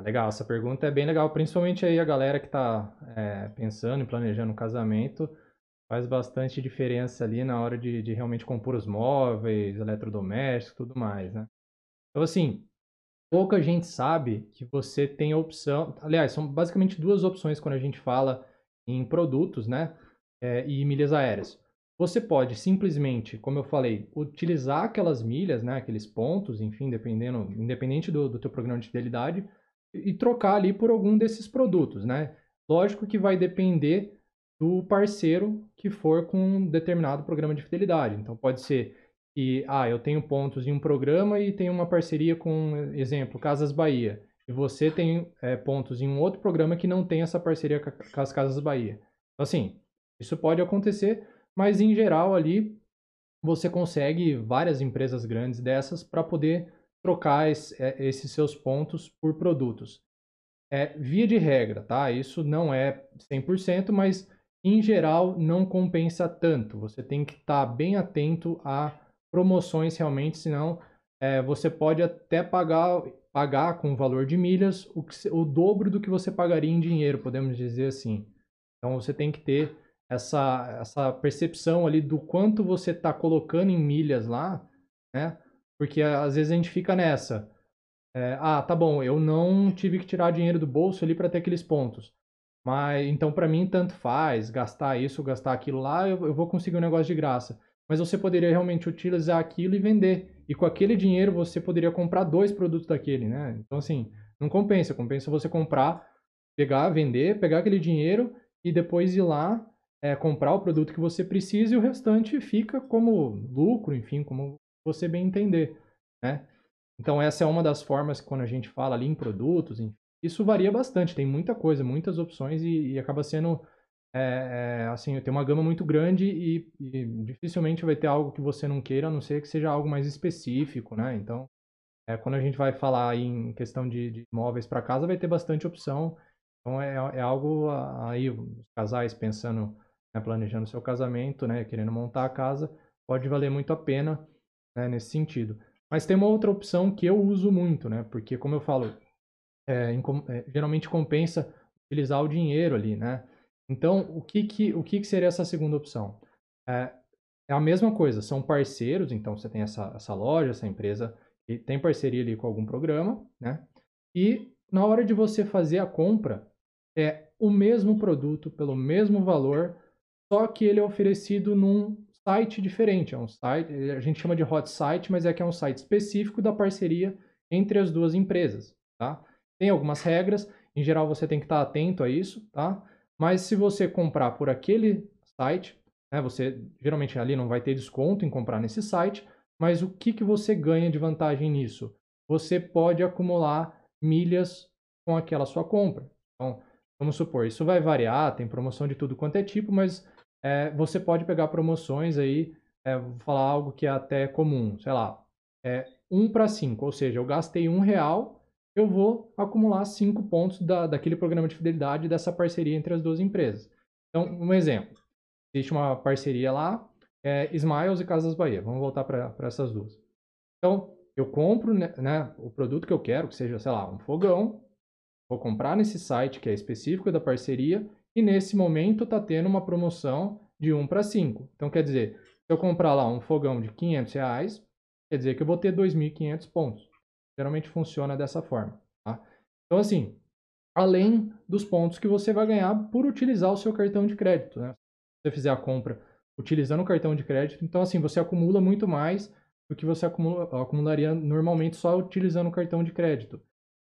Ah, legal, essa pergunta é bem legal, principalmente aí a galera que está é, pensando e planejando um casamento, faz bastante diferença ali na hora de, de realmente compor os móveis, eletrodomésticos, tudo mais, né? Então, assim, pouca gente sabe que você tem a opção. Aliás, são basicamente duas opções quando a gente fala em produtos, né? É, e milhas aéreas. Você pode simplesmente, como eu falei, utilizar aquelas milhas, né, aqueles pontos, enfim, dependendo, independente do, do teu programa de fidelidade, e trocar ali por algum desses produtos, né? Lógico que vai depender do parceiro que for com um determinado programa de fidelidade. Então pode ser que, ah, eu tenho pontos em um programa e tenho uma parceria com, exemplo, Casas Bahia. E você tem é, pontos em um outro programa que não tem essa parceria com as Casas Bahia. Então, assim, isso pode acontecer, mas em geral ali você consegue várias empresas grandes dessas para poder trocar esse, é, esses seus pontos por produtos. É, via de regra, tá? Isso não é 100%, mas em geral não compensa tanto. Você tem que estar tá bem atento a promoções realmente, senão é, você pode até pagar, pagar com valor de milhas o, que, o dobro do que você pagaria em dinheiro, podemos dizer assim. Então você tem que ter essa, essa percepção ali do quanto você está colocando em milhas lá, né? Porque às vezes a gente fica nessa. É, ah, tá bom, eu não tive que tirar dinheiro do bolso ali para ter aqueles pontos. Mas então para mim tanto faz, gastar isso, gastar aquilo lá, eu, eu vou conseguir um negócio de graça. Mas você poderia realmente utilizar aquilo e vender. E com aquele dinheiro você poderia comprar dois produtos daquele, né? Então assim, não compensa, compensa você comprar, pegar, vender, pegar aquele dinheiro e depois ir lá é, comprar o produto que você precisa e o restante fica como lucro, enfim, como você bem entender, né? Então essa é uma das formas que quando a gente fala ali em produtos, enfim, isso varia bastante, tem muita coisa, muitas opções e, e acaba sendo é, é, assim, tem uma gama muito grande e, e, dificilmente vai ter algo que você não queira, a não ser que seja algo mais específico, né? Então, é, quando a gente vai falar em questão de, de móveis para casa, vai ter bastante opção. Então, é, é algo aí, os casais pensando né, planejando seu casamento, né, querendo montar a casa, pode valer muito a pena né, nesse sentido. Mas tem uma outra opção que eu uso muito, né, porque como eu falo, é, é, geralmente compensa utilizar o dinheiro ali, né? Então, o que que, o que, que seria essa segunda opção? É, é a mesma coisa, são parceiros, então você tem essa, essa loja, essa empresa que tem parceria ali com algum programa, né? E na hora de você fazer a compra, é o mesmo produto pelo mesmo valor, só que ele é oferecido num site diferente. É um site, a gente chama de hot site, mas é que é um site específico da parceria entre as duas empresas, tá? Tem algumas regras, em geral você tem que estar atento a isso, tá? Mas se você comprar por aquele site, né, você geralmente ali não vai ter desconto em comprar nesse site, mas o que, que você ganha de vantagem nisso? Você pode acumular milhas com aquela sua compra. Então, vamos supor, isso vai variar, tem promoção de tudo quanto é tipo, mas é, você pode pegar promoções aí, é, vou falar algo que é até comum, sei lá, é 1 para 5, ou seja, eu gastei um real, eu vou acumular 5 pontos da, daquele programa de fidelidade dessa parceria entre as duas empresas. Então, um exemplo, existe uma parceria lá, é, Smiles e Casas Bahia, vamos voltar para essas duas. Então, eu compro né, né, o produto que eu quero, que seja, sei lá, um fogão, vou comprar nesse site que é específico da parceria e nesse momento está tendo uma promoção de 1 para 5. Então, quer dizer, se eu comprar lá um fogão de 500 reais, quer dizer que eu vou ter 2.500 pontos. Geralmente funciona dessa forma. Tá? Então, assim, além dos pontos que você vai ganhar por utilizar o seu cartão de crédito. Né? Se você fizer a compra utilizando o cartão de crédito, então, assim, você acumula muito mais do que você acumula, acumularia normalmente só utilizando o cartão de crédito.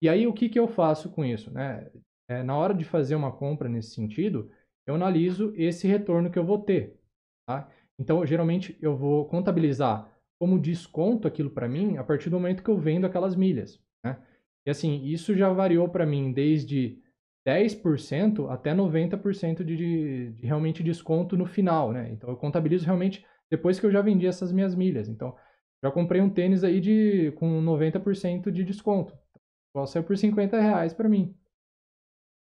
E aí, o que, que eu faço com isso? Né? É, na hora de fazer uma compra nesse sentido, eu analiso esse retorno que eu vou ter. Tá? Então, geralmente, eu vou contabilizar como desconto aquilo para mim a partir do momento que eu vendo aquelas milhas. Né? E assim, isso já variou para mim desde 10% até 90% de, de, de realmente desconto no final. Né? Então, eu contabilizo realmente depois que eu já vendi essas minhas milhas. Então, já comprei um tênis aí de, com 90% de desconto. Então, saiu por 50 reais para mim.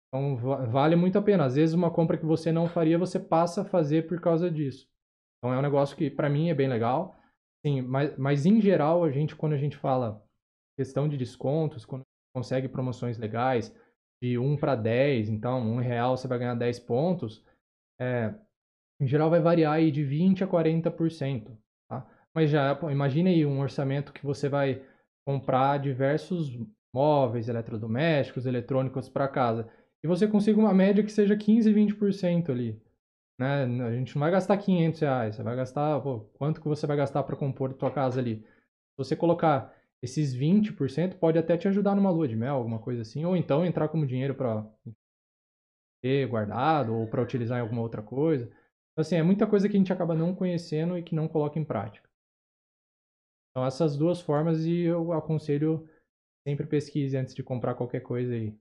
Então vale muito a pena. Às vezes uma compra que você não faria, você passa a fazer por causa disso. Então é um negócio que para mim é bem legal. Sim, mas, mas em geral, a gente quando a gente fala questão de descontos, quando consegue promoções legais de 1 para 10, então 1 real você vai ganhar 10 pontos, é, em geral vai variar aí de 20 a 40%. Tá? Mas já imagine aí um orçamento que você vai comprar diversos móveis, eletrodomésticos, eletrônicos para casa. E você consiga uma média que seja 15, 20% ali. Né? A gente não vai gastar 500 reais, você vai gastar, pô, quanto que você vai gastar para compor a tua casa ali? Se você colocar esses 20%, pode até te ajudar numa lua de mel, alguma coisa assim, ou então entrar como dinheiro para ter guardado ou para utilizar em alguma outra coisa. Então, assim, é muita coisa que a gente acaba não conhecendo e que não coloca em prática. Então, essas duas formas e eu aconselho sempre pesquise antes de comprar qualquer coisa aí.